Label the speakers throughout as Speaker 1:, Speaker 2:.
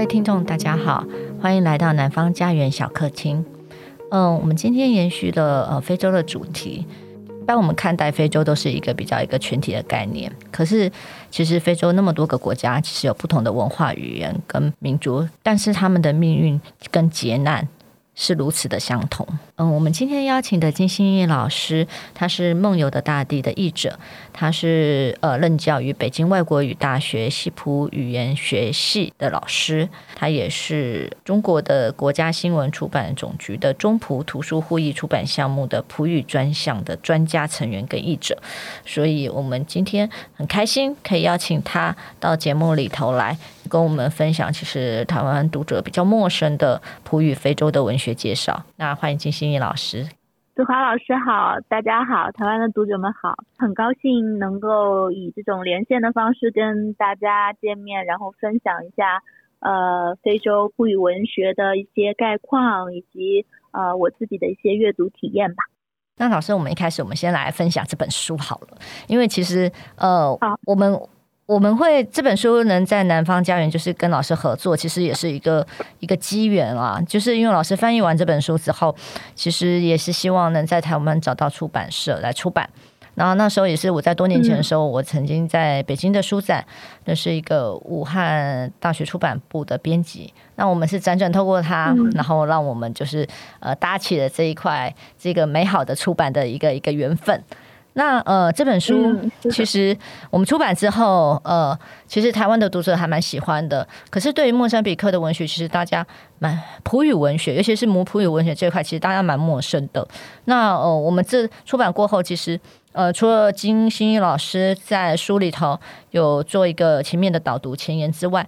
Speaker 1: 各位听众，大家好，欢迎来到南方家园小客厅。嗯，我们今天延续了呃非洲的主题。一般我们看待非洲，都是一个比较一个群体的概念。可是，其实非洲那么多个国家，其实有不同的文化、语言跟民族，但是他们的命运跟劫难。是如此的相同。嗯，我们今天邀请的金欣逸老师，他是《梦游的大地》的译者，他是呃任教于北京外国语大学西普语言学系的老师，他也是中国的国家新闻出版总局的中葡图书互译出版项目的葡语专项的专家成员跟译者，所以我们今天很开心可以邀请他到节目里头来。跟我们分享，其实台湾读者比较陌生的葡语非洲的文学介绍。那欢迎金老师，
Speaker 2: 子华老师好，大家好，台湾的读者们好，很高兴能够以这种连线的方式跟大家见面，然后分享一下呃非洲葡语文学的一些概况，以及呃我自己的一些阅读体验吧。
Speaker 1: 那老师，我们一开始我们先来分享这本书好了，因为其实呃好我们。我们会这本书能在南方家园，就是跟老师合作，其实也是一个一个机缘啊。就是因为老师翻译完这本书之后，其实也是希望能在台湾找到出版社来出版。然后那时候也是我在多年前的时候，我曾经在北京的书展，那是一个武汉大学出版部的编辑。那我们是辗转透过他，然后让我们就是呃搭起了这一块这个美好的出版的一个一个缘分。那呃，这本书其实我们出版之后，呃，其实台湾的读者还蛮喜欢的。可是对于莫桑比克的文学，其实大家蛮普语文学，尤其是母普语文学这一块，其实大家蛮陌生的。那呃，我们这出版过后，其实呃，除了金欣逸老师在书里头有做一个前面的导读前言之外，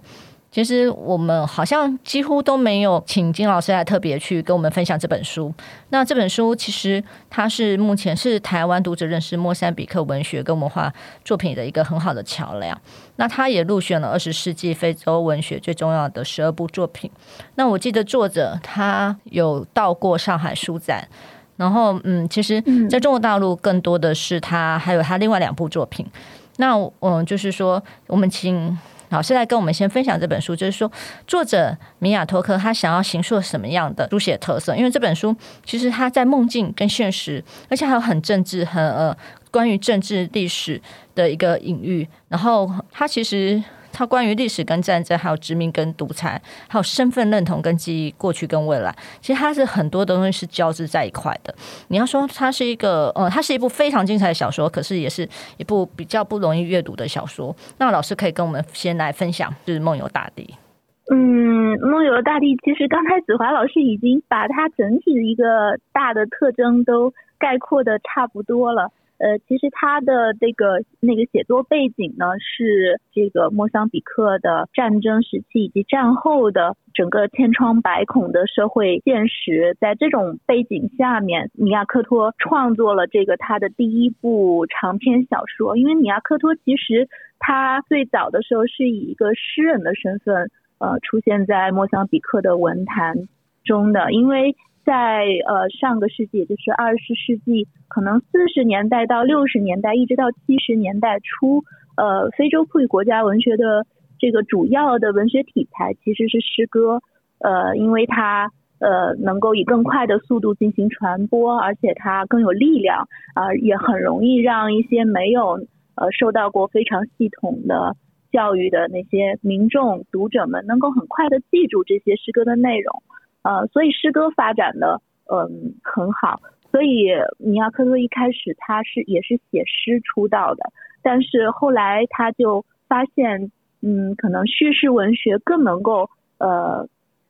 Speaker 1: 其实我们好像几乎都没有请金老师来特别去跟我们分享这本书。那这本书其实它是目前是台湾读者认识莫桑比克文学跟文化作品的一个很好的桥梁。那它也入选了二十世纪非洲文学最重要的十二部作品。那我记得作者他有到过上海书展，然后嗯，其实在中国大陆更多的是他还有他另外两部作品。那嗯，就是说我们请。老师来跟我们先分享这本书，就是说作者米亚托克他想要形塑什么样的书写特色？因为这本书其实他在梦境跟现实，而且还有很政治、很呃关于政治历史的一个隐喻。然后他其实。它关于历史跟战争，还有殖民跟独裁，还有身份认同跟记忆，过去跟未来，其实它是很多东西是交织在一块的。你要说它是一个，呃，它是一部非常精彩的小说，可是也是一部比较不容易阅读的小说。那老师可以跟我们先来分享，就是《梦游大地》。
Speaker 2: 嗯，《梦游大地》其实刚才子华老师已经把它整体的一个大的特征都概括的差不多了。呃，其实他的这个那个写作背景呢，是这个莫桑比克的战争时期以及战后的整个千疮百孔的社会现实。在这种背景下面，米亚克托创作了这个他的第一部长篇小说。因为米亚克托其实他最早的时候是以一个诗人的身份，呃，出现在莫桑比克的文坛中的，因为。在呃上个世纪，就是二十世纪，可能四十年代到六十年代，一直到七十年代初，呃，非洲葡语国家文学的这个主要的文学题材其实是诗歌，呃，因为它呃能够以更快的速度进行传播，而且它更有力量，啊、也很容易让一些没有呃受到过非常系统的教育的那些民众读者们，能够很快的记住这些诗歌的内容。呃，所以诗歌发展的嗯很好，所以米亚科托一开始他是也是写诗出道的，但是后来他就发现，嗯，可能叙事文学更能够呃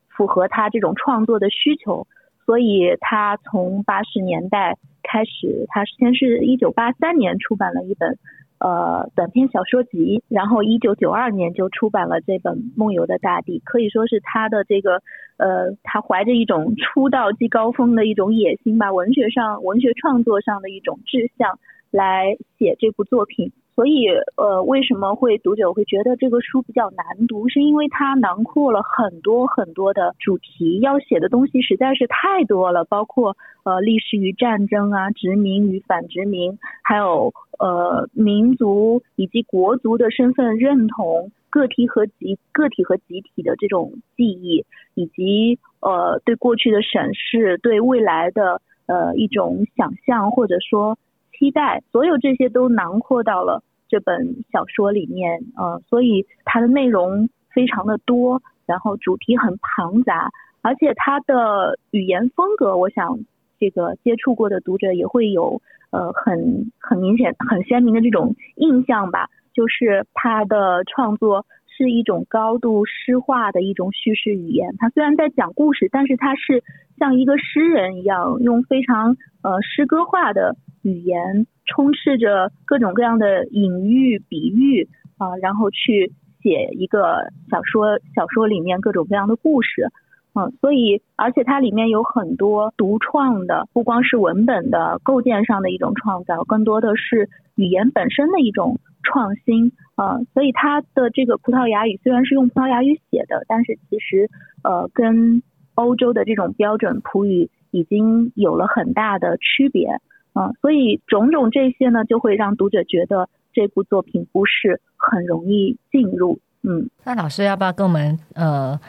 Speaker 2: 符合他这种创作的需求，所以他从八十年代开始，他先是一九八三年出版了一本。呃，短篇小说集，然后一九九二年就出版了这本《梦游的大地》，可以说是他的这个，呃，他怀着一种出道即高峰的一种野心吧，文学上、文学创作上的一种志向来写这部作品，所以呃，为什么会读者会觉得这个书比较难读？是因为它囊括了很多很多的主题，要写的东西实在是太多了，包括呃历史与战争啊，殖民与反殖民，还有呃民族以及国族的身份认同，个体和集个体和集体的这种记忆，以及呃对过去的审视，对未来的呃一种想象或者说。期待，所有这些都囊括到了这本小说里面，呃，所以它的内容非常的多，然后主题很庞杂，而且它的语言风格，我想这个接触过的读者也会有呃很很明显、很鲜明的这种印象吧，就是它的创作是一种高度诗化的一种叙事语言，它虽然在讲故事，但是它是像一个诗人一样，用非常呃诗歌化的。语言充斥着各种各样的隐喻、比喻啊、然后去写一个小说，小说里面各种各样的故事，嗯、所以而且它里面有很多独创的，不光是文本的构建上的一种创造，更多的是语言本身的一种创新、呃，所以它的这个葡萄牙语虽然是用葡萄牙语写的，但是其实呃跟欧洲的这种标准葡语已经有了很大的区别。啊，所以种种这些呢，就会让读者觉得这部作品不是很容易进入。嗯，
Speaker 1: 那老师要不要跟我们呃，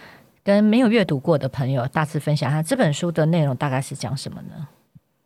Speaker 1: 跟没有阅读过的朋友大致分享一下这本书的内容大概是讲什么呢？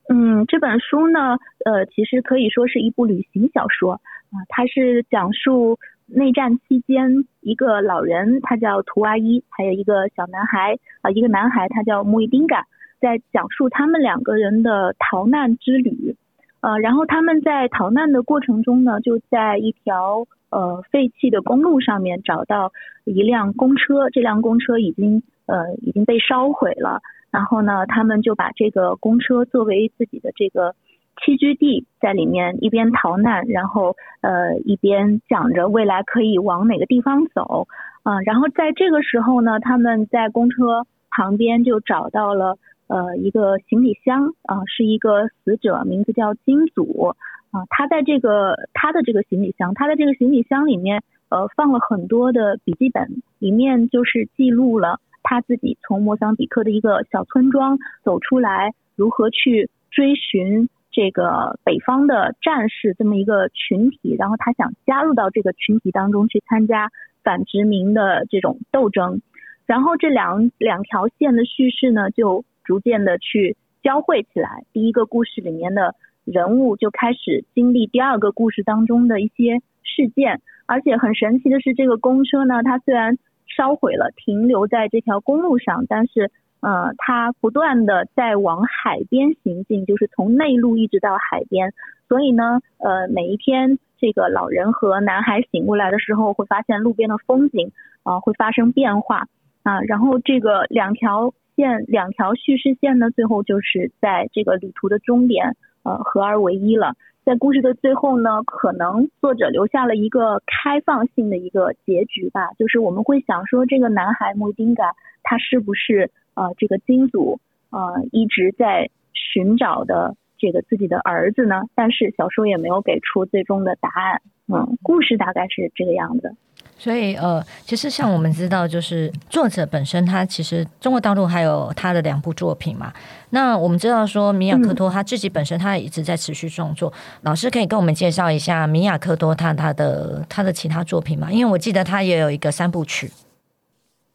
Speaker 2: 嗯，这本书呢，呃，其实可以说是一部旅行小说啊，它是讲述内战期间一个老人，他叫图阿伊，还有一个小男孩啊，一个男孩他叫穆伊丁嘎。在讲述他们两个人的逃难之旅，呃，然后他们在逃难的过程中呢，就在一条呃废弃的公路上面找到一辆公车，这辆公车已经呃已经被烧毁了，然后呢，他们就把这个公车作为自己的这个栖居地，在里面一边逃难，然后呃一边想着未来可以往哪个地方走，啊、呃，然后在这个时候呢，他们在公车旁边就找到了。呃，一个行李箱啊，是一个死者，名字叫金祖啊。他在这个他的这个行李箱，他的这个行李箱里面，呃，放了很多的笔记本，里面就是记录了他自己从莫桑比克的一个小村庄走出来，如何去追寻这个北方的战士这么一个群体，然后他想加入到这个群体当中去参加反殖民的这种斗争，然后这两两条线的叙事呢，就。逐渐的去交汇起来，第一个故事里面的人物就开始经历第二个故事当中的一些事件，而且很神奇的是，这个公车呢，它虽然烧毁了，停留在这条公路上，但是呃，它不断的在往海边行进，就是从内陆一直到海边，所以呢，呃，每一天这个老人和男孩醒过来的时候，会发现路边的风景啊、会发生变化啊，然后这个两条。线两条叙事线呢，最后就是在这个旅途的终点，呃，合而为一了。在故事的最后呢，可能作者留下了一个开放性的一个结局吧，就是我们会想说，这个男孩穆丁嘎他是不是呃这个金祖呃一直在寻找的这个自己的儿子呢？但是小说也没有给出最终的答案。嗯，故事大概是这个样子。
Speaker 1: 所以呃，其实像我们知道，就是作者本身他其实中国大陆还有他的两部作品嘛。那我们知道说米亚克多他自己本身他也一直在持续创作。嗯、老师可以跟我们介绍一下米亚克多他他的他的其他作品吗？因为我记得他也有一个三部曲。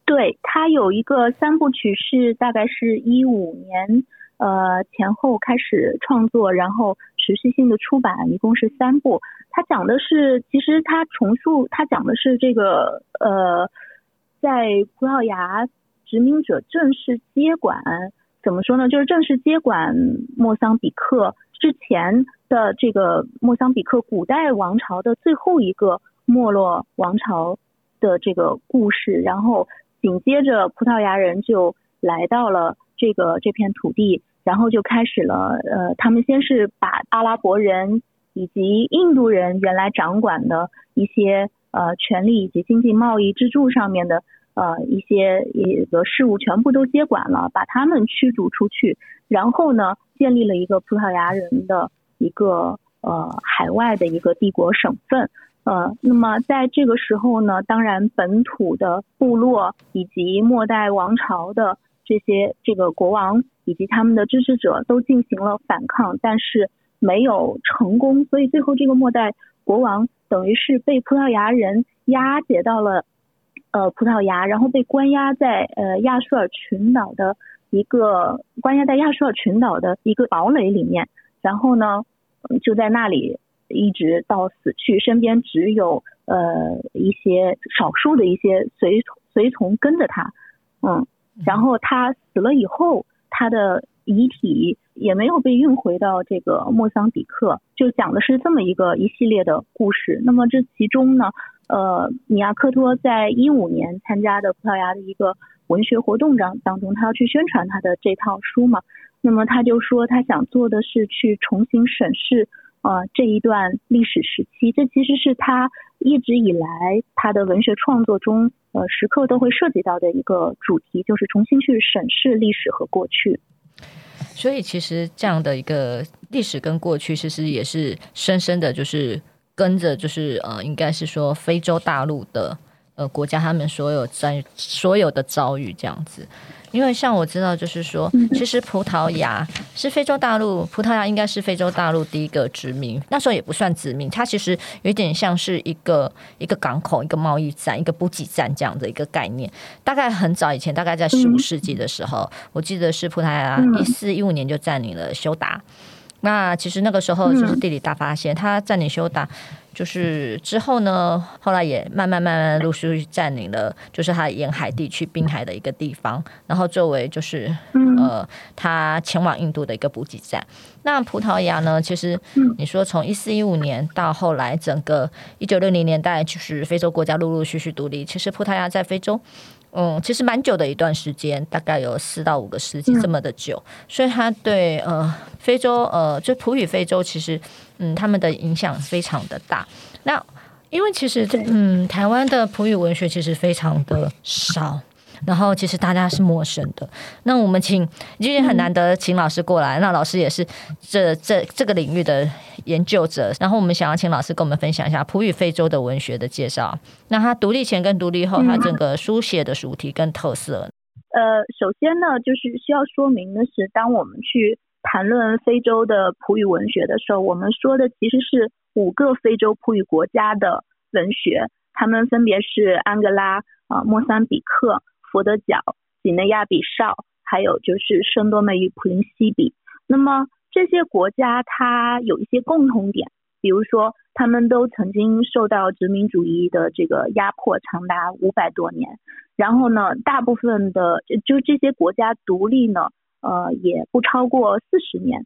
Speaker 2: 对，他有一个三部曲是大概是一五年呃前后开始创作，然后持续性的出版，一共是三部。他讲的是，其实他重塑，他讲的是这个呃，在葡萄牙殖民者正式接管，怎么说呢？就是正式接管莫桑比克之前的这个莫桑比克古代王朝的最后一个没落王朝的这个故事，然后紧接着葡萄牙人就来到了这个这片土地，然后就开始了呃，他们先是把阿拉伯人。以及印度人原来掌管的一些呃权利以及经济贸易支柱上面的呃一些一个事务全部都接管了，把他们驱逐出去，然后呢，建立了一个葡萄牙人的一个呃海外的一个帝国省份。呃，那么在这个时候呢，当然本土的部落以及末代王朝的这些这个国王以及他们的支持者都进行了反抗，但是没有成功，所以最后这个末代国王等于是被葡萄牙人押解到了呃葡萄牙，然后被关押在呃亚述尔群岛的一个关押在亚述尔群岛的一个堡垒里面，然后呢就在那里。一直到死去，身边只有呃一些少数的一些随随从跟着他，嗯，然后他死了以后，他的遗体也没有被运回到这个莫桑比克，就讲的是这么一个一系列的故事。那么这其中呢，呃，米亚克托在一五年参加的葡萄牙的一个文学活动当当中，他要去宣传他的这套书嘛，那么他就说他想做的是去重新审视。呃，这一段历史时期，这其实是他一直以来他的文学创作中，呃，时刻都会涉及到的一个主题，就是重新去审视历史和过去。
Speaker 1: 所以，其实这样的一个历史跟过去，其实也是深深的，就是跟着，就是呃，应该是说非洲大陆的呃国家，他们所有在所有的遭遇这样子。因为像我知道，就是说，其实葡萄牙是非洲大陆，葡萄牙应该是非洲大陆第一个殖民，那时候也不算殖民，它其实有点像是一个一个港口、一个贸易站、一个补给站这样的一个概念。大概很早以前，大概在十五世纪的时候，我记得是葡萄牙一四一五年就占领了休达。那其实那个时候就是地理大发现，他占领休达。就是之后呢，后来也慢慢慢慢陆续占领了，就是它沿海地区滨海的一个地方，然后作为就是呃它前往印度的一个补给站。那葡萄牙呢，其实你说从一四一五年到后来整个一九六零年代，就是非洲国家陆陆续续独立，其实葡萄牙在非洲。嗯，其实蛮久的一段时间，大概有四到五个世纪这么的久，嗯、所以他对呃非洲呃就葡语非洲其实嗯他们的影响非常的大。那因为其实嗯台湾的葡语文学其实非常的少。然后其实大家是陌生的。那我们请，今天很难得请老师过来。那老师也是这这这个领域的研究者。然后我们想要请老师跟我们分享一下葡语非洲的文学的介绍。那他独立前跟独立后，他整个书写的主题跟特色。
Speaker 2: 呃，首先呢，就是需要说明的是，当我们去谈论非洲的葡语文学的时候，我们说的其实是五个非洲葡语国家的文学，他们分别是安哥拉啊、呃、莫桑比克。佛得角、几内亚比绍，还有就是圣多美与普林西比。那么这些国家它有一些共同点，比如说他们都曾经受到殖民主义的这个压迫长达五百多年。然后呢，大部分的就这些国家独立呢，呃，也不超过四十年，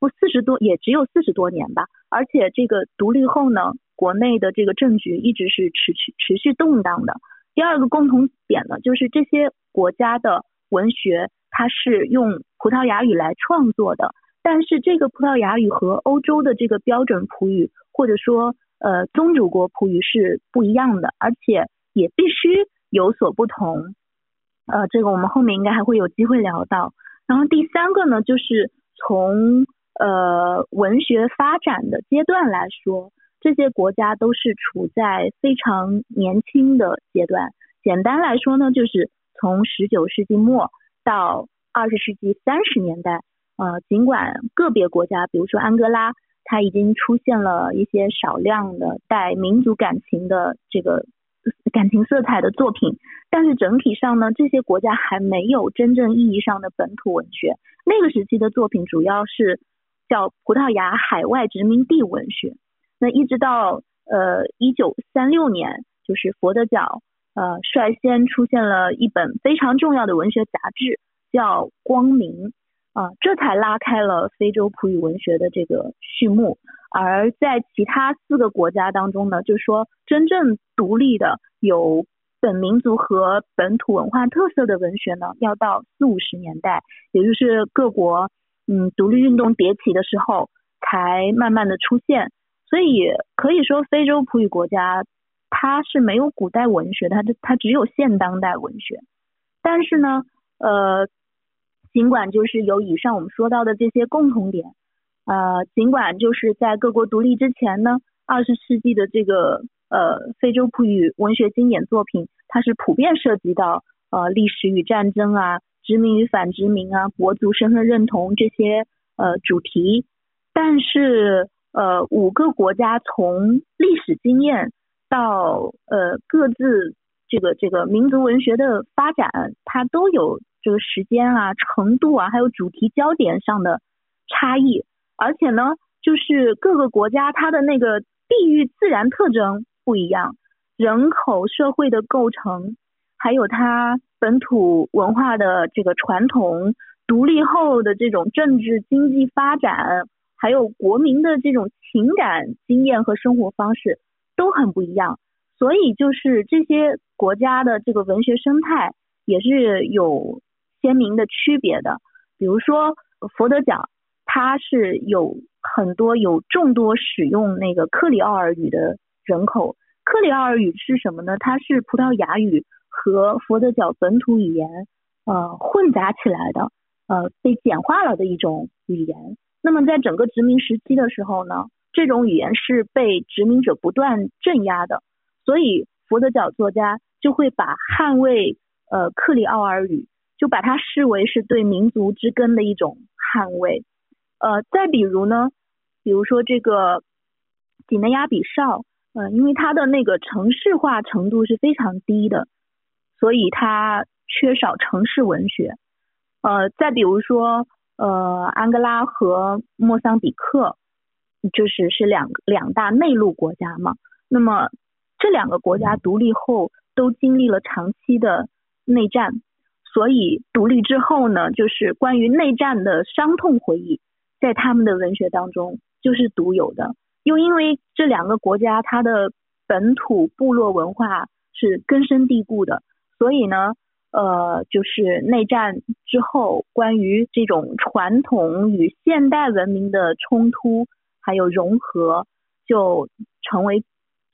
Speaker 2: 不四十多也只有四十多年吧。而且这个独立后呢，国内的这个政局一直是持续持续动荡的。第二个共同点呢，就是这些国家的文学，它是用葡萄牙语来创作的，但是这个葡萄牙语和欧洲的这个标准葡语，或者说呃宗主国葡语是不一样的，而且也必须有所不同。呃，这个我们后面应该还会有机会聊到。然后第三个呢，就是从呃文学发展的阶段来说。这些国家都是处在非常年轻的阶段。简单来说呢，就是从十九世纪末到二十世纪三十年代。呃，尽管个别国家，比如说安哥拉，它已经出现了一些少量的带民族感情的这个感情色彩的作品，但是整体上呢，这些国家还没有真正意义上的本土文学。那个时期的作品主要是叫葡萄牙海外殖民地文学。那一直到呃一九三六年，就是佛得角呃率先出现了一本非常重要的文学杂志，叫《光明》啊、这才拉开了非洲葡语文学的这个序幕。而在其他四个国家当中呢，就是说真正独立的有本民族和本土文化特色的文学呢，要到四五十年代，也就是各国嗯独立运动迭起的时候，才慢慢的出现。所以可以说，非洲葡语国家它是没有古代文学，它它只有现当代文学。但是呢，呃，尽管就是有以上我们说到的这些共同点，呃，尽管就是在各国独立之前呢，二十世纪的这个呃非洲普语文学经典作品，它是普遍涉及到呃历史与战争啊、殖民与反殖民啊、国族身份认同这些呃主题，但是呃五个国家从历史经验到呃各自这个这个民族文学的发展，它都有这个时间啊、程度啊，还有主题焦点上的差异。而且呢，就是各个国家它的那个地域自然特征不一样，人口、社会的构成，还有它本土文化的这个传统，独立后的这种政治经济发展，还有国民的这种情感经验和生活方式都很不一样。所以就是这些国家的这个文学生态也是有鲜明的区别的。比如说佛得角。它是有很多有众多使用那个克里奥尔语的人口。克里奥尔语是什么呢？它是葡萄牙语和佛得角本土语言呃混杂起来的，呃被简化了的一种语言。那么在整个殖民时期的时候呢，这种语言是被殖民者不断镇压的，所以佛得角作家就会把捍卫呃克里奥尔语，就把它视为是对民族之根的一种捍卫。呃，再比如呢，比如说这个几内亚比绍，呃，因为它的那个城市化程度是非常低的，所以它缺少城市文学。呃，再比如说，呃，安哥拉和莫桑比克，就是是两两大内陆国家嘛。那么这两个国家独立后都经历了长期的内战，所以独立之后呢，就是关于内战的伤痛回忆。在他们的文学当中就是独有的，又因为这两个国家它的本土部落文化是根深蒂固的，所以呢，呃，就是内战之后关于这种传统与现代文明的冲突还有融合，就成为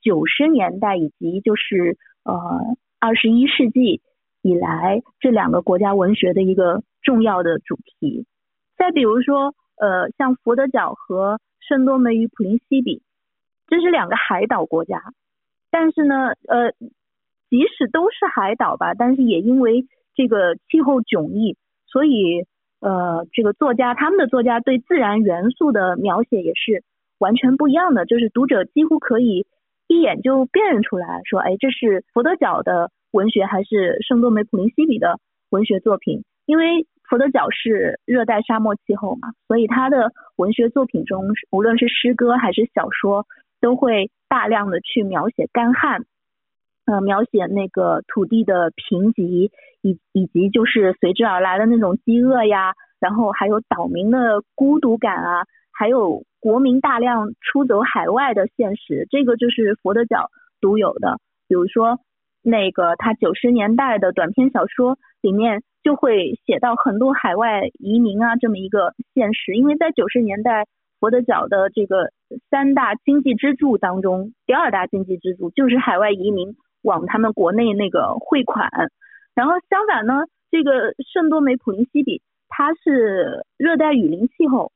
Speaker 2: 九十年代以及就是呃二十一世纪以来这两个国家文学的一个重要的主题。再比如说。呃，像佛得角和圣多美与普林西比，这是两个海岛国家，但是呢，呃，即使都是海岛吧，但是也因为这个气候迥异，所以呃，这个作家他们的作家对自然元素的描写也是完全不一样的，就是读者几乎可以一眼就辨认出来说，哎，这是佛得角的文学还是圣多美普林西比的文学作品，因为。佛得角是热带沙漠气候嘛，所以他的文学作品中，无论是诗歌还是小说，都会大量的去描写干旱，呃，描写那个土地的贫瘠，以以及就是随之而来的那种饥饿呀，然后还有岛民的孤独感啊，还有国民大量出走海外的现实，这个就是佛得角独有的。比如说那个他九十年代的短篇小说里面。就会写到很多海外移民啊，这么一个现实，因为在九十年代，佛得角的这个三大经济支柱当中，第二大经济支柱就是海外移民往他们国内那个汇款。然后相反呢，这个圣多美普林西比，它是热带雨林气候，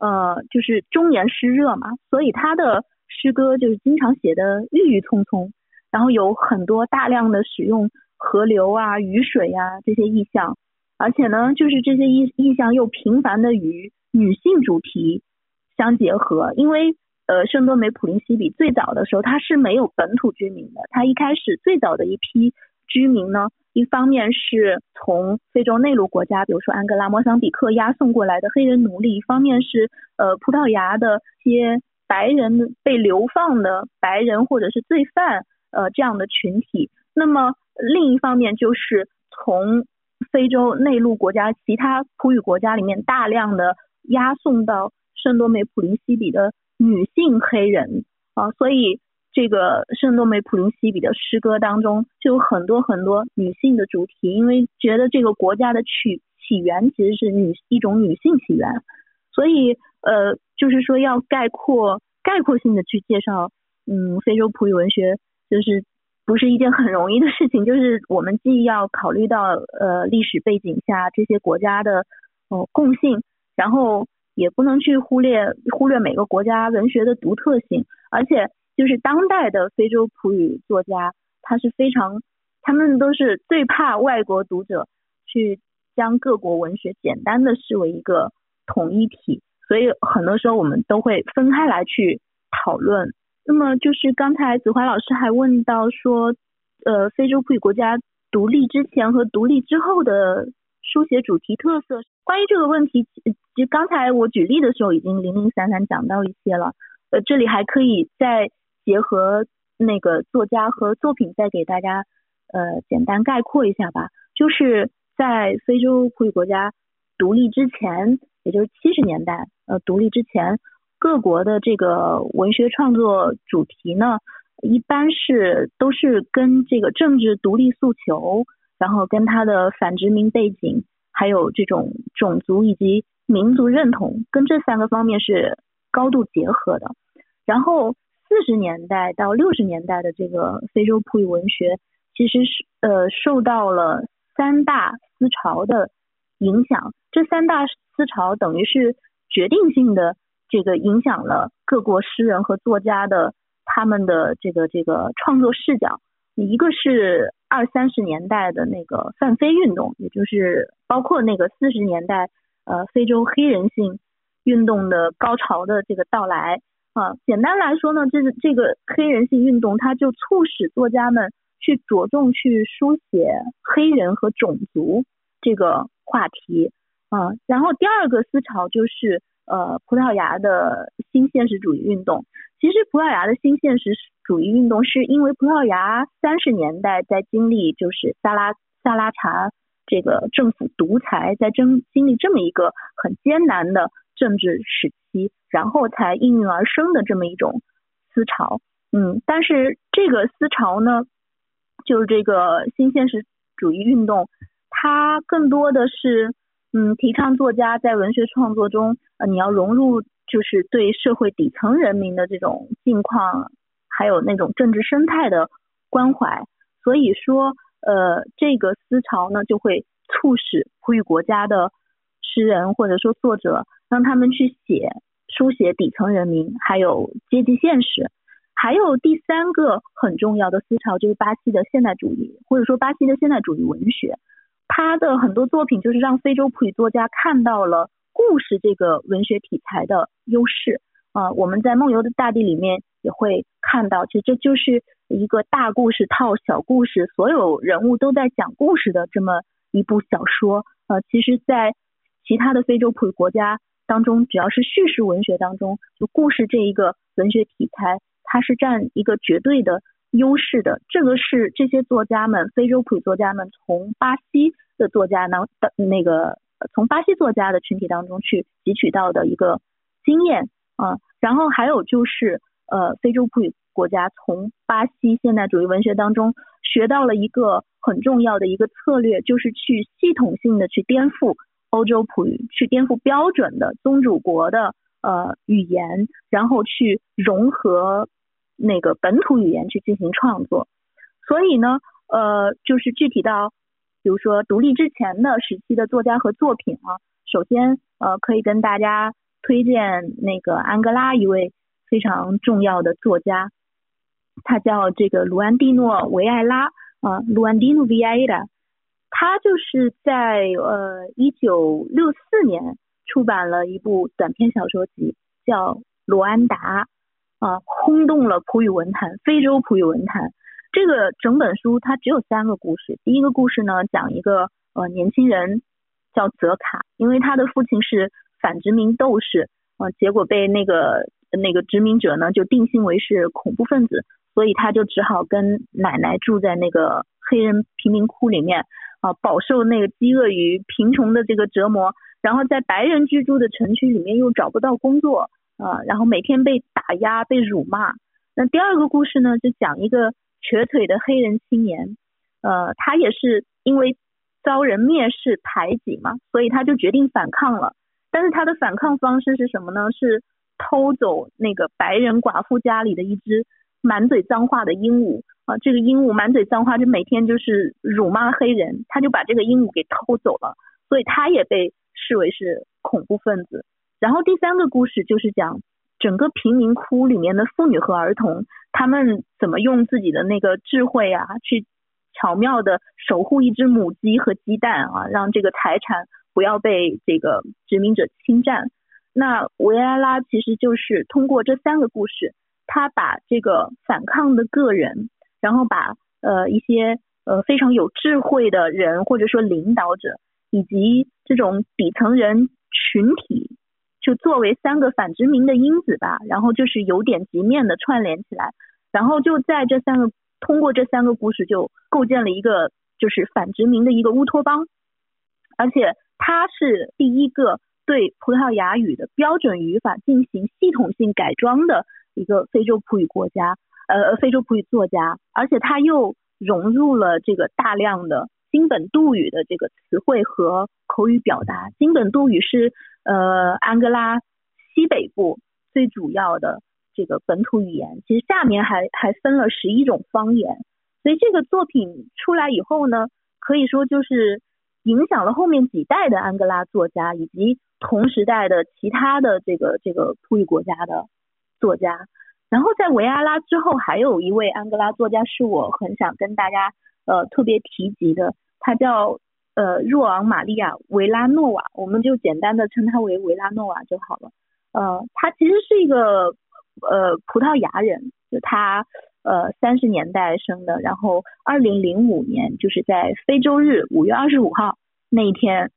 Speaker 2: 呃，就是终年湿热嘛，所以它的诗歌就是经常写的郁郁葱葱，然后有很多大量的使用。河流啊，雨水、啊，这些意象，而且呢，就是这些意意象又频繁的与女性主题相结合。因为呃，圣多美普林西比最早的时候，它是没有本土居民的。它一开始最早的一批居民呢，一方面是从非洲内陆国家，比如说安哥拉、莫桑比克押送过来的黑人奴隶；一方面是呃，葡萄牙的些白人被流放的白人或者是罪犯，呃，这样的群体。那么另一方面，就是从非洲内陆国家、其他葡语国家里面大量的押送到圣多美普林西比的女性黑人啊，所以这个圣多美普林西比的诗歌当中就有很多很多女性的主题，因为觉得这个国家的起起源其实是女一种女性起源，所以呃，就是说要概括概括性的去介绍，嗯，非洲普语文学就是。不是一件很容易的事情，就是我们既要考虑到呃历史背景下这些国家的、呃、共性，然后也不能去忽略忽略每个国家文学的独特性，而且就是当代的非洲普语作家，他是非常，他们都是最怕外国读者去将各国文学简单的视为一个统一体，所以很多时候我们都会分开来去讨论。那么就是刚才子华老师还问到说，呃，非洲普语国家独立之前和独立之后的书写主题特色。关于这个问题，就刚才我举例的时候已经零零散散讲到一些了。呃，这里还可以再结合那个作家和作品，再给大家呃简单概括一下吧。就是在非洲普语国家独立之前，也就是七十年代，呃，独立之前。各国的这个文学创作主题呢，一般是都是跟这个政治独立诉求，然后跟他的反殖民背景，还有这种种族以及民族认同，跟这三个方面是高度结合的。然后四十年代到六十年代的这个非洲普语文学，其实是呃受到了三大思潮的影响，这三大思潮等于是决定性的。这个影响了各国诗人和作家的他们的这个这个创作视角。一个是二三十年代的那个泛非运动，也就是包括那个四十年代呃非洲黑人性运动的高潮的这个到来啊。简单来说呢，这个这个黑人性运动，它就促使作家们去着重去书写黑人和种族这个话题啊。然后第二个思潮就是。呃，葡萄牙的新现实主义运动，其实葡萄牙的新现实主义运动是因为葡萄牙三十年代在经历就是萨拉萨拉查这个政府独裁，在经经历这么一个很艰难的政治时期，然后才应运而生的这么一种思潮。嗯，但是这个思潮呢，就是这个新现实主义运动，它更多的是。嗯，提倡作家在文学创作中，呃，你要融入就是对社会底层人民的这种境况，还有那种政治生态的关怀。所以说，呃，这个思潮呢，就会促使普语国家的诗人或者说作者，让他们去写书写底层人民，还有阶级现实。还有第三个很重要的思潮，就是巴西的现代主义，或者说巴西的现代主义文学。他的很多作品就是让非洲普语作家看到了故事这个文学题材的优势啊。我们在《梦游的大地》里面也会看到，其实这就是一个大故事套小故事，所有人物都在讲故事的这么一部小说。呃，其实，在其他的非洲普语国家当中，只要是叙事文学当中，就故事这一个文学题材，它是占一个绝对的。优势的，这个是这些作家们，非洲普作家们从巴西的作家呢的那个，从巴西作家的群体当中去汲取到的一个经验啊。然后还有就是，呃，非洲普语国家从巴西现代主义文学当中学到了一个很重要的一个策略，就是去系统性的去颠覆欧洲普语，去颠覆标准的宗主国的呃语言，然后去融合。那个本土语言去进行创作，所以呢，呃，就是具体到，比如说独立之前的时期的作家和作品啊，首先呃，可以跟大家推荐那个安哥拉一位非常重要的作家，他叫这个卢安蒂诺·维埃拉啊，卢安蒂诺·维埃拉，他就是在呃一九六四年出版了一部短篇小说集，叫《罗安达》。啊，轰动了普语文坛，非洲普语文坛。这个整本书它只有三个故事。第一个故事呢，讲一个呃年轻人叫泽卡，因为他的父亲是反殖民斗士，呃，结果被那个那个殖民者呢就定性为是恐怖分子，所以他就只好跟奶奶住在那个黑人贫民窟里面，啊、饱受那个饥饿与贫穷的这个折磨，然后在白人居住的城区里面又找不到工作。啊，然后每天被打压、被辱骂。那第二个故事呢，就讲一个瘸腿的黑人青年，呃，他也是因为遭人蔑视、排挤嘛，所以他就决定反抗了。但是他的反抗方式是什么呢？是偷走那个白人寡妇家里的一只满嘴脏话的鹦鹉啊，这个鹦鹉满嘴脏话，就每天就是辱骂黑人，他就把这个鹦鹉给偷走了，所以他也被视为是恐怖分子。然后第三个故事就是讲整个贫民窟里面的妇女和儿童，他们怎么用自己的那个智慧啊，去巧妙地守护一只母鸡和鸡蛋啊，让这个财产不要被这个殖民者侵占。那维埃拉其实就是通过这三个故事，他把这个反抗的个人，然后把呃一些呃非常有智慧的人或者说领导者，以及这种底层人群体，就作为三个反殖民的因子吧，然后就是由点及面的串联起来，然后就在这三个通过这三个故事就构建了一个就是反殖民的一个乌托邦，而且他是第一个。对葡萄牙语的标准语法进行系统性改装的一个非洲葡语国家，呃，非洲葡语作家，而且他又融入了这个大量的金本杜语的这个词汇和口语表达。金本杜语是呃安哥拉西北部最主要的这个本土语言，其实下面还还分了十一种方言。所以这个作品出来以后呢，可以说就是影响了后面几代的安哥拉作家以及。同时代的其他的这个这个葡语国家的作家，然后在维阿拉之后，还有一位安哥拉作家是我很想跟大家呃特别提及的，他叫呃若昂玛利亚维拉诺瓦，我们就简单的称他为维拉诺瓦就好了。呃，他其实是一个呃葡萄牙人，就他呃三十年代生的，然后二零零五年就是在非洲日五月二十五号那一天，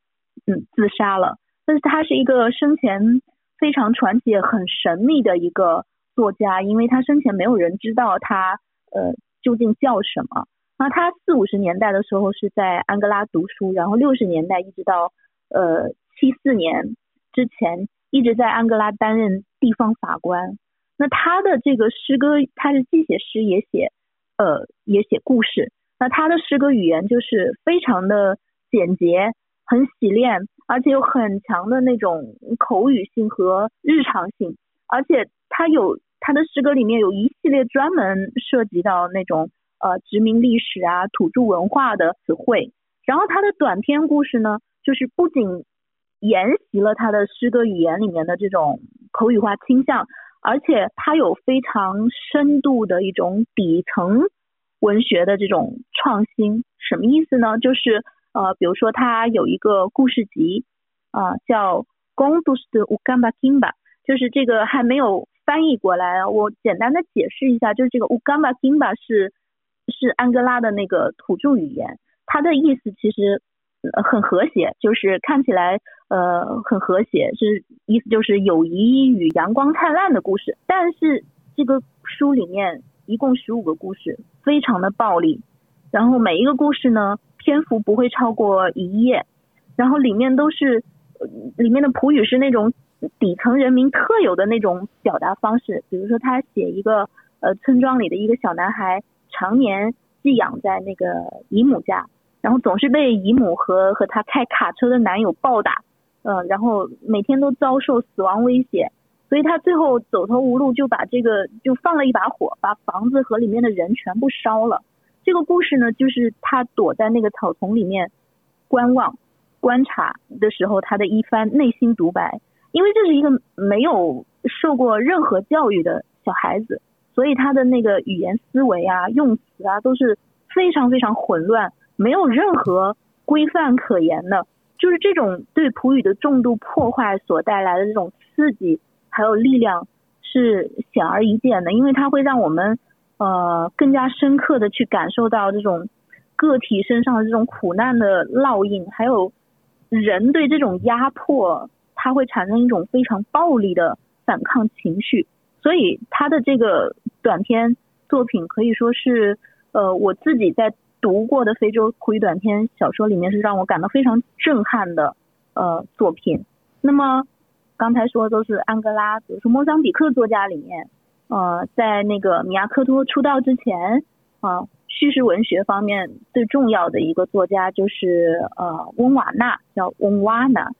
Speaker 2: 嗯，自杀了。但是他是一个生前非常传奇、很神秘的一个作家，因为他生前没有人知道他呃究竟叫什么。那他四五十年代的时候是在安哥拉读书，然后六十年代一直到呃七四年之前一直在安哥拉担任地方法官。那他的这个诗歌，他是既写诗也写呃也写故事。那他的诗歌语言就是非常的简洁，很洗练。而且有很强的那种口语性和日常性，而且他有他的诗歌里面有一系列专门涉及到那种呃殖民历史啊、土著文化的词汇。然后他的短篇故事呢，就是不仅沿袭了他的诗歌语言里面的这种口语化倾向，而且他有非常深度的一种底层文学的这种创新。什么意思呢？就是。呃，比如说他有一个故事集，啊、叫《Gondosu Ugamakimba》，就是这个还没有翻译过来，我简单的解释一下，就是这个 u g a m b a k i m b a 是是安哥拉的那个土著语言，它的意思其实很和谐，就是看起来呃很和谐，是意思就是友谊与阳光灿烂的故事。但是这个书里面一共十五个故事，非常的暴力，然后每一个故事呢。篇幅不会超过一页，然后里面都是，里面的葡语是那种底层人民特有的那种表达方式，比如说他写一个呃村庄里的一个小男孩，常年寄养在那个姨母家，然后总是被姨母和和他开卡车的男友暴打，呃，然后每天都遭受死亡威胁，所以他最后走投无路，就把这个就放了一把火，把房子和里面的人全部烧了。这个故事呢，就是他躲在那个草丛里面观望、观察的时候，他的一番内心独白。因为这是一个没有受过任何教育的小孩子，所以他的那个语言思维啊、用词啊都是非常非常混乱，没有任何规范可言的。就是这种对葡语的重度破坏所带来的这种刺激还有力量是显而易见的，因为它会让我们。呃，更加深刻的去感受到这种个体身上的这种苦难的烙印，还有人对这种压迫，它会产生一种非常暴力的反抗情绪。所以他的这个短篇作品可以说是，呃，我自己在读过的非洲苦语短篇小说里面是让我感到非常震撼的呃作品。那么刚才说的都是安哥拉，比如说莫桑比克作家里面。呃，在那个米亚科托出道之前，啊、叙事文学方面最重要的一个作家就是呃温瓦纳，叫温瓦纳，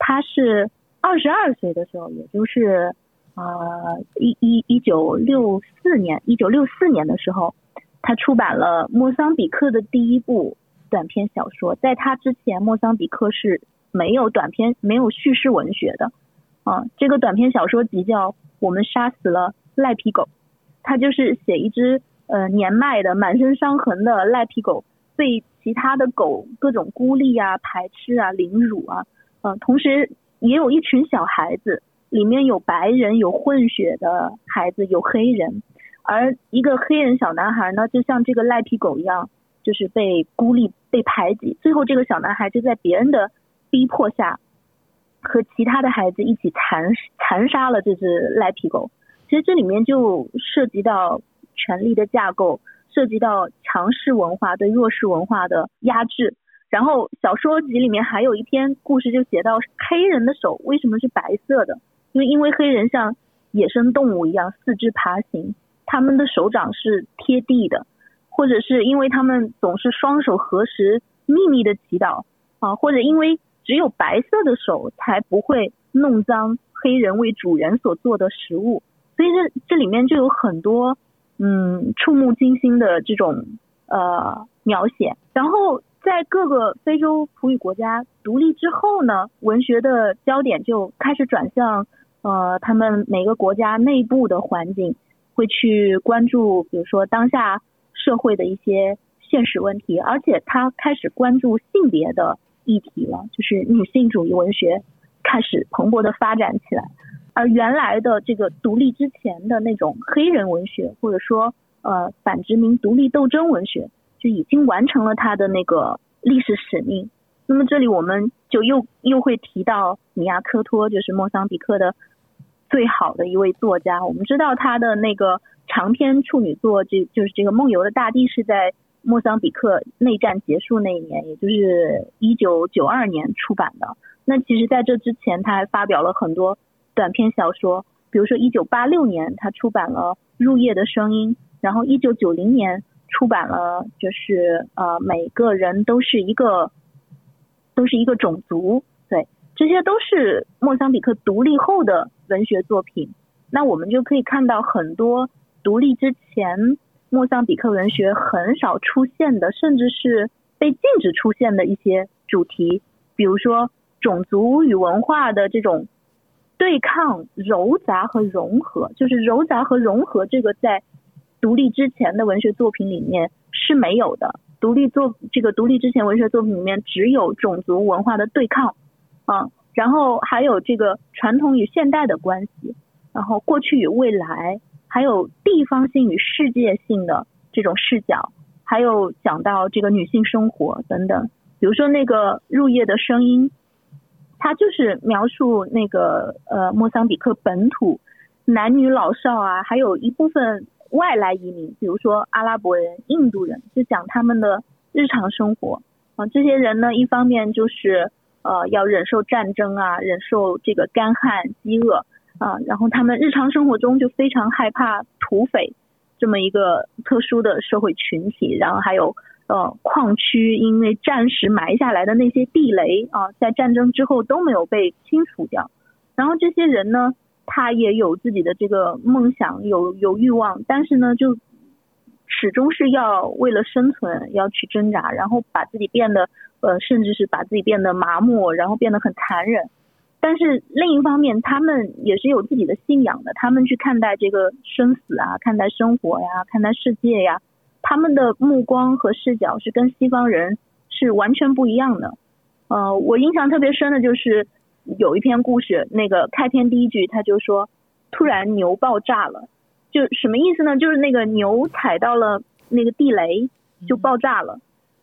Speaker 2: 他是二十二岁的时候，也就是呃一一一九六四年，一九六四年的时候，他出版了莫桑比克的第一部短篇小说。在他之前，莫桑比克是没有短篇、没有叙事文学的。啊，这个短篇小说集叫《我们杀死了赖皮狗》，它就是写一只呃年迈的、满身伤痕的赖皮狗被其他的狗各种孤立啊、排斥啊、凌辱啊，呃，同时也有一群小孩子，里面有白人、有混血的孩子、有黑人，而一个黑人小男孩呢，就像这个赖皮狗一样，就是被孤立、被排挤，最后这个小男孩就在别人的逼迫下。和其他的孩子一起残残杀了这只赖皮狗，其实这里面就涉及到权力的架构，涉及到强势文化对弱势文化的压制。然后小说集里面还有一篇故事就写到黑人的手为什么是白色的？因为因为黑人像野生动物一样四肢爬行，他们的手掌是贴地的，或者是因为他们总是双手合十秘密的祈祷啊，或者因为。只有白色的手才不会弄脏黑人为主人所做的食物，所以这这里面就有很多嗯触目惊心的这种呃描写。然后在各个非洲葡语国家独立之后呢，文学的焦点就开始转向呃他们每个国家内部的环境，会去关注比如说当下社会的一些现实问题，而且他开始关注性别的。议题了，就是女性主义文学开始蓬勃的发展起来，而原来的这个独立之前的那种黑人文学，或者说呃反殖民独立斗争文学，就已经完成了它的那个历史使命。那么这里我们就又又会提到米亚科托，就是莫桑比克的最好的一位作家。我们知道他的那个长篇处女作，这就是这个《梦游的大地》是在。莫桑比克内战结束那一年，也就是一九九二年出版的。那其实在这之前，他还发表了很多短篇小说，比如说一九八六年他出版了《入夜的声音》，然后一九九零年出版了就是呃每个人都是一个都是一个种族，这些都是莫桑比克独立后的文学作品。那我们就可以看到很多独立之前。莫桑比克文学很少出现的，甚至是被禁止出现的一些主题，比如说种族与文化的这种对抗、糅杂和融合，就是糅杂和融合这个在独立之前的文学作品里面是没有的。独立作这个独立之前文学作品里面只有种族文化的对抗，啊，然后还有这个传统与现代的关系，然后过去与未来。还有地方性与世界性的这种视角，还有讲到这个女性生活等等。比如说那个入夜的声音，它就是描述那个呃莫桑比克本土男女老少啊，还有一部分外来移民，比如说阿拉伯人、印度人，就讲他们的日常生活啊。这些人呢，一方面就是呃要忍受战争啊，忍受这个干旱、饥饿。啊，然后他们日常生活中就非常害怕土匪这么一个特殊的社会群体，然后还有呃矿区因为战时埋下来的那些地雷啊，在战争之后都没有被清除掉。然后这些人呢，他也有自己的这个梦想，有有欲望，但是呢，就始终是要为了生存要去挣扎，然后把自己变得呃，甚至是把自己变得麻木，然后变得很残忍。但是另一方面，他们也是有自己的信仰的。他们去看待这个生死啊，看待生活呀，看待世界呀，他们的目光和视角是跟西方人是完全不一样的。呃，我印象特别深的就是有一篇故事，那个开篇第一句他就说，突然牛爆炸了，就什么意思呢？就是那个牛踩到了那个地雷就爆炸了，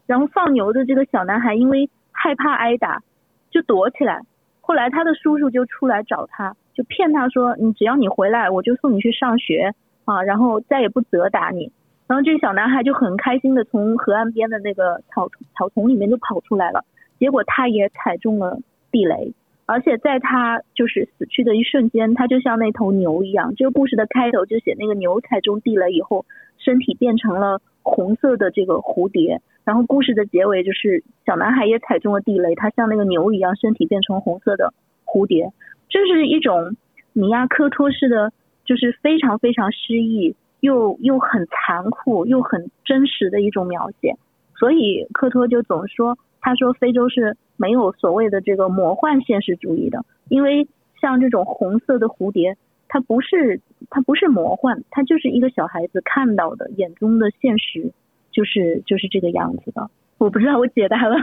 Speaker 2: 然后放牛的这个小男孩因为害怕挨打，就躲起来。后来他的叔叔就出来找他，就骗他说：“你只要你回来，我就送你去上学啊，然后再也不责打你。”然后这个小男孩就很开心的从河岸边的那个草草丛里面就跑出来了。结果他也踩中了地雷，而且在他就是死去的一瞬间，他就像那头牛一样。这个故事的开头就写那个牛踩中地雷以后，身体变成了红色的这个蝴蝶。然后故事的结尾就是小男孩也踩中了地雷，他像那个牛一样，身体变成红色的蝴蝶。这是一种米亚科托式的，就是非常非常诗意又又很残酷又很真实的一种描写。所以科托就总说，他说非洲是没有所谓的这个魔幻现实主义的，因为像这种红色的蝴蝶，它不是它不是魔幻，它就是一个小孩子看到的眼中的现实，就是就是这个样子的。我不知道我解答了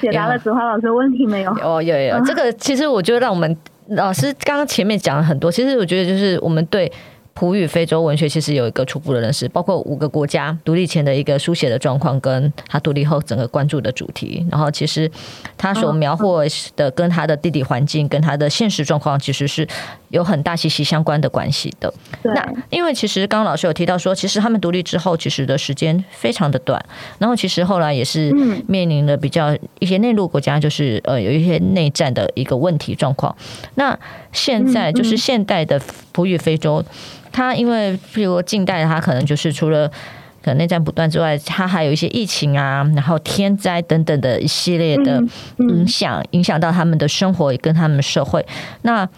Speaker 2: 解答了子华老师的问题没有？
Speaker 1: 有有有，这个其实我觉得让我们老师刚刚前面讲了很多，其实我觉得就是我们对。葡语非洲文学其实有一个初步的认识，包括五个国家独立前的一个书写的状况，跟他独立后整个关注的主题。然后其实他所描绘的跟他的地理环境跟他的现实状况其实是有很大息息相关的关系的。那因为其实刚刚老师有提到说，其实他们独立之后其实的时间非常的短，然后其实后来也是面临了比较一些内陆国家就是呃有一些内战的一个问题状况。那现在就是现代的普语非洲。它因为，譬如近代，它可能就是除了可能内战不断之外，它还有一些疫情啊，然后天灾等等的一系列的影响，影响到他们的生活，也跟他们的社会。那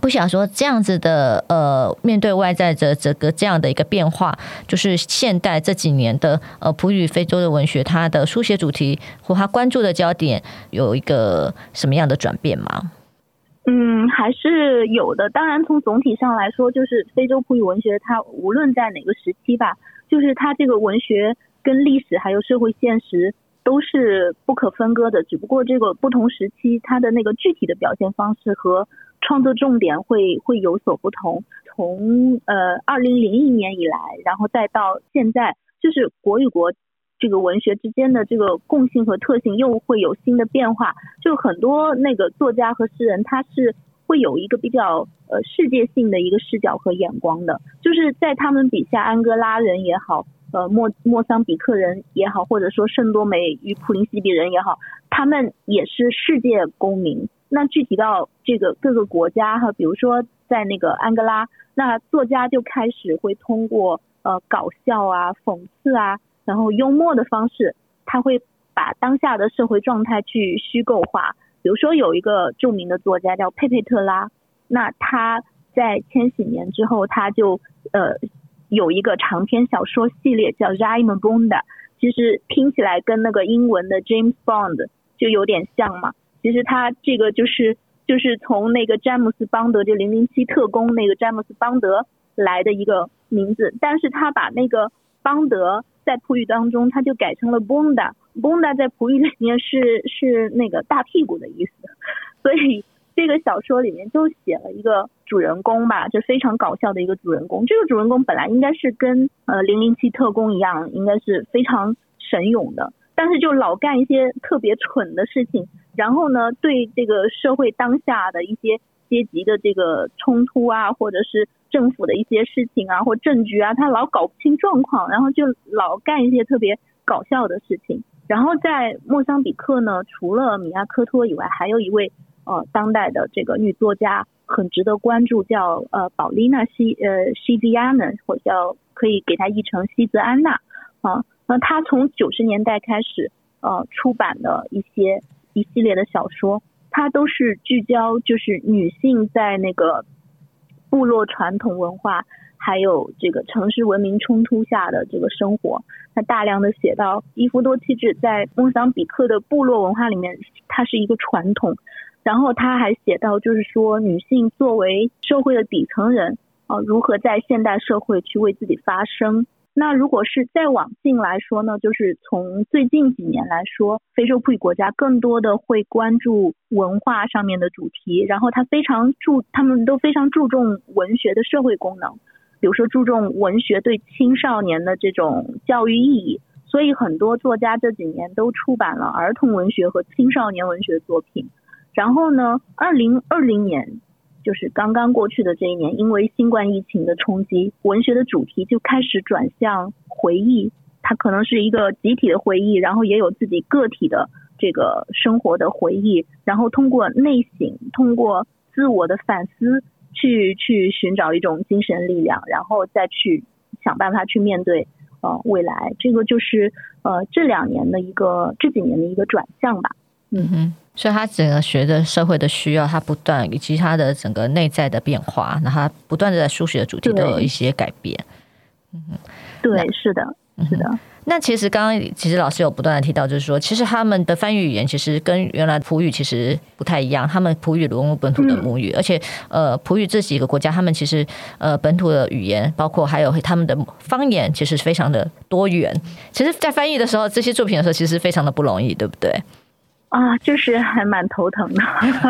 Speaker 1: 不想说这样子的，呃，面对外在的这个这样的一个变化，就是现代这几年的呃普语非洲的文学，它的书写主题或它关注的焦点有一个什么样的转变吗？
Speaker 2: 嗯，还是有的。当然，从总体上来说，就是非洲葡语文学，它无论在哪个时期吧，就是它这个文学跟历史还有社会现实都是不可分割的。只不过这个不同时期，它的那个具体的表现方式和创作重点会会有所不同。从呃二零零一年以来，然后再到现在，就是国与国。这个文学之间的这个共性和特性又会有新的变化，就很多那个作家和诗人，他是会有一个比较呃世界性的一个视角和眼光的，就是在他们笔下，安哥拉人也好，呃莫莫桑比克人也好，或者说圣多美与普林西比人也好，他们也是世界公民。那具体到这个各个国家哈，比如说在那个安哥拉，那作家就开始会通过呃搞笑啊、讽刺啊。然后幽默的方式，他会把当下的社会状态去虚构化。比如说有一个著名的作家叫佩佩特拉，那他在千禧年之后，他就呃有一个长篇小说系列叫 Jaime Bond，其实听起来跟那个英文的 James Bond 就有点像嘛。其实他这个就是就是从那个詹姆斯邦德就零零七特工那个詹姆斯邦德来的一个名字，但是他把那个邦德。在葡语当中，他就改成了 Bunda，Bunda 在葡语里面是是那个大屁股的意思，所以这个小说里面就写了一个主人公吧，就非常搞笑的一个主人公。这个主人公本来应该是跟呃零零七特工一样，应该是非常神勇的，但是就老干一些特别蠢的事情，然后呢，对这个社会当下的一些阶级的这个冲突啊，或者是。政府的一些事情啊，或政局啊，他老搞不清状况，然后就老干一些特别搞笑的事情。然后在莫桑比克呢，除了米亚科托以外，还有一位呃当代的这个女作家很值得关注，叫呃保丽娜西呃西兹安娜，或者叫可以给她译成西兹安娜啊。那她从九十年代开始呃出版的一些一系列的小说，它都是聚焦就是女性在那个。部落传统文化，还有这个城市文明冲突下的这个生活，他大量的写到伊夫多契治在莫桑比克的部落文化里面，它是一个传统。然后他还写到，就是说女性作为社会的底层人，啊，如何在现代社会去为自己发声。那如果是再往近来说呢，就是从最近几年来说，非洲葡语国家更多的会关注文化上面的主题，然后他非常注，他们都非常注重文学的社会功能，比如说注重文学对青少年的这种教育意义，所以很多作家这几年都出版了儿童文学和青少年文学作品。然后呢，二零二零年。就是刚刚过去的这一年，因为新冠疫情的冲击，文学的主题就开始转向回忆，它可能是一个集体的回忆，然后也有自己个体的这个生活的回忆，然后通过内省，通过自我的反思，去去寻找一种精神力量，然后再去想办法去面对呃未来。这个就是呃这两年的一个这几年的一个转向吧。
Speaker 1: 嗯哼。所以，他整个学的社会的需要，他不断以及他的整个内在的变化，那他不断的在书写的主题都有一些改变。嗯，
Speaker 2: 对，是的，是的。
Speaker 1: 那其实刚刚其实老师有不断的提到，就是说，其实他们的翻译语言其实跟原来普语其实不太一样。他们普语融入本土的母语，嗯、而且呃，普语这几个国家，他们其实呃本土的语言，包括还有他们的方言，其实非常的多元。其实，在翻译的时候，这些作品的时候，其实非常的不容易，对不对？
Speaker 2: 啊，就是还蛮头疼的，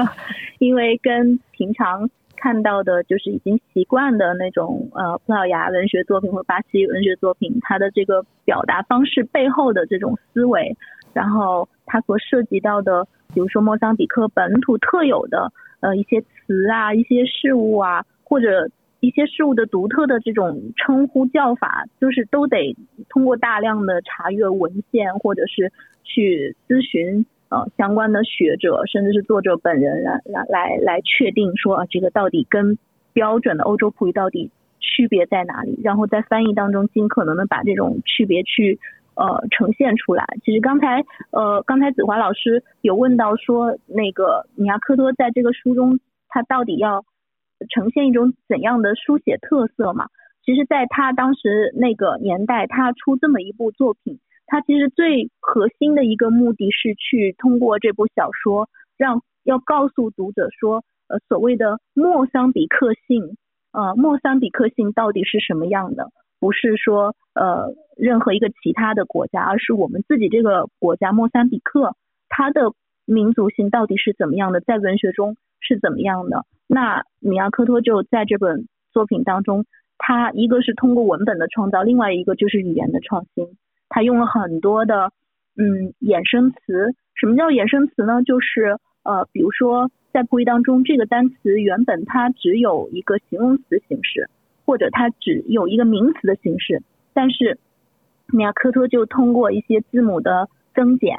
Speaker 2: 因为跟平常。看到的就是已经习惯的那种呃葡萄牙文学作品或巴西文学作品，它的这个表达方式背后的这种思维，然后它所涉及到的，比如说莫桑比克本土特有的呃一些词啊、一些事物啊，或者一些事物的独特的这种称呼叫法，就是都得通过大量的查阅文献或者是去咨询。呃，相关的学者甚至是作者本人来来来来确定说啊，这个到底跟标准的欧洲普语到底区别在哪里？然后在翻译当中尽可能的把这种区别去呃呈现出来。其实刚才呃刚才子华老师有问到说，那个米亚科多在这个书中他到底要呈现一种怎样的书写特色嘛？其实，在他当时那个年代，他出这么一部作品。他其实最核心的一个目的是去通过这部小说，让要告诉读者说，呃，所谓的莫桑比克性，呃，莫桑比克性到底是什么样的？不是说呃任何一个其他的国家，而是我们自己这个国家莫桑比克，它的民族性到底是怎么样的？在文学中是怎么样的？那米亚科托就在这本作品当中，他一个是通过文本的创造，另外一个就是语言的创新。他用了很多的嗯衍生词，什么叫衍生词呢？就是呃，比如说在普语当中，这个单词原本它只有一个形容词形式，或者它只有一个名词的形式，但是米亚科托就通过一些字母的增减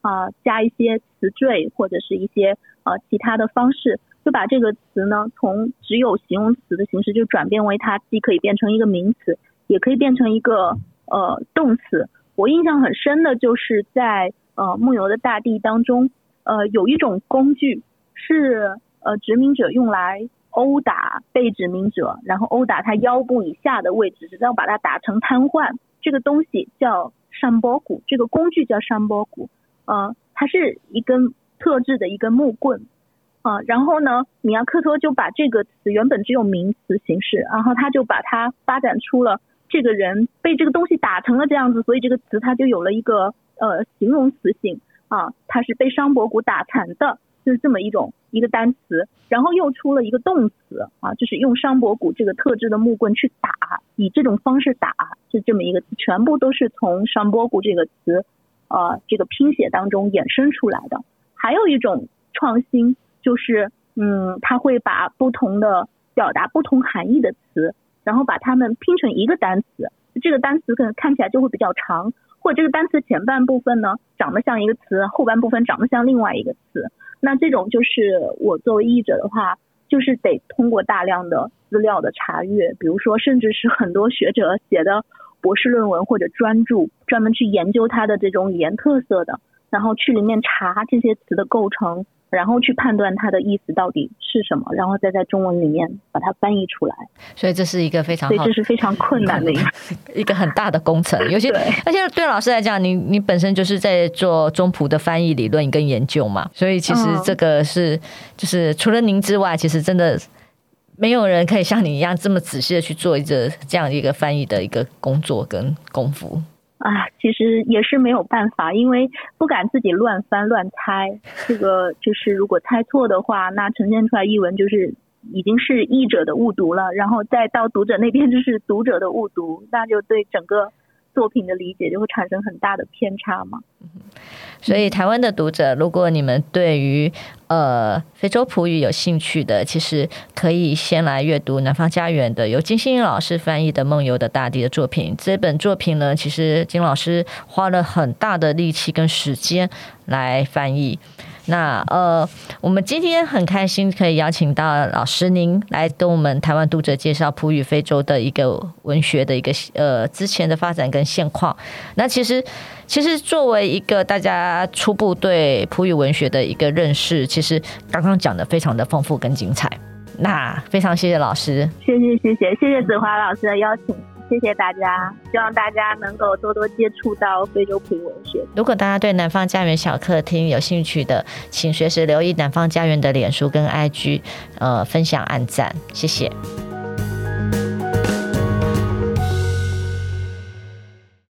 Speaker 2: 啊、加一些词缀或者是一些呃其他的方式，就把这个词呢从只有形容词的形式，就转变为它既可以变成一个名词，也可以变成一个。呃，动词，我印象很深的就是在呃《梦游的大地》当中，呃，有一种工具是呃殖民者用来殴打被殖民者，然后殴打他腰部以下的位置，直到把他打成瘫痪。这个东西叫山波古，这个工具叫山波古，呃，它是一根特制的一根木棍，啊、然后呢，米亚克托就把这个词原本只有名词形式，然后他就把它发展出了。这个人被这个东西打成了这样子，所以这个词它就有了一个呃形容词性啊，它是被商博古打残的，就是这么一种一个单词，然后又出了一个动词啊，就是用商博古这个特制的木棍去打，以这种方式打，是这么一个词，全部都是从商博古这个词啊这个拼写当中衍生出来的。还有一种创新就是，嗯，他会把不同的表达不同含义的词。然后把它们拼成一个单词，这个单词可能看起来就会比较长，或者这个单词前半部分呢长得像一个词，后半部分长得像另外一个词。那这种就是我作为译者的话，就是得通过大量的资料的查阅，比如说甚至是很多学者写的博士论文或者专著，专门去研究它的这种语言特色的，然后去里面查这些词的构成。然后去判断它的意思到底是什么，然后再在中文里面把它翻译出来。
Speaker 1: 所以这是一个非常好，
Speaker 2: 所以这是非常困难的一个
Speaker 1: 一个很大的工程。尤其而且对老师来讲，你你本身就是在做中葡的翻译理论跟研究嘛，所以其实这个是、嗯、就是除了您之外，其实真的没有人可以像你一样这么仔细的去做一个这样一个翻译的一个工作跟功夫。
Speaker 2: 啊，其实也是没有办法，因为不敢自己乱翻乱猜。这个就是如果猜错的话，那呈现出来译文就是已经是译者的误读了，然后再到读者那边就是读者的误读，那就对整个作品的理解就会产生很大的偏差嘛。
Speaker 1: 所以，台湾的读者，如果你们对于呃非洲葡语有兴趣的，其实可以先来阅读南方家园的由金星老师翻译的《梦游的大地》的作品。这本作品呢，其实金老师花了很大的力气跟时间来翻译。那呃，我们今天很开心可以邀请到老师您来跟我们台湾读者介绍普语非洲的一个文学的一个呃之前的发展跟现况。那其实。其实，作为一个大家初步对普语文学的一个认识，其实刚刚讲的非常的丰富跟精彩。那非常谢谢老师，
Speaker 2: 谢谢谢谢谢谢子华老师的邀请，谢谢大家，希望大家能够多多接触到非洲平文学。
Speaker 1: 如果大家对南方家园小客厅有兴趣的，请随时留意南方家园的脸书跟 IG，呃，分享按赞，谢谢。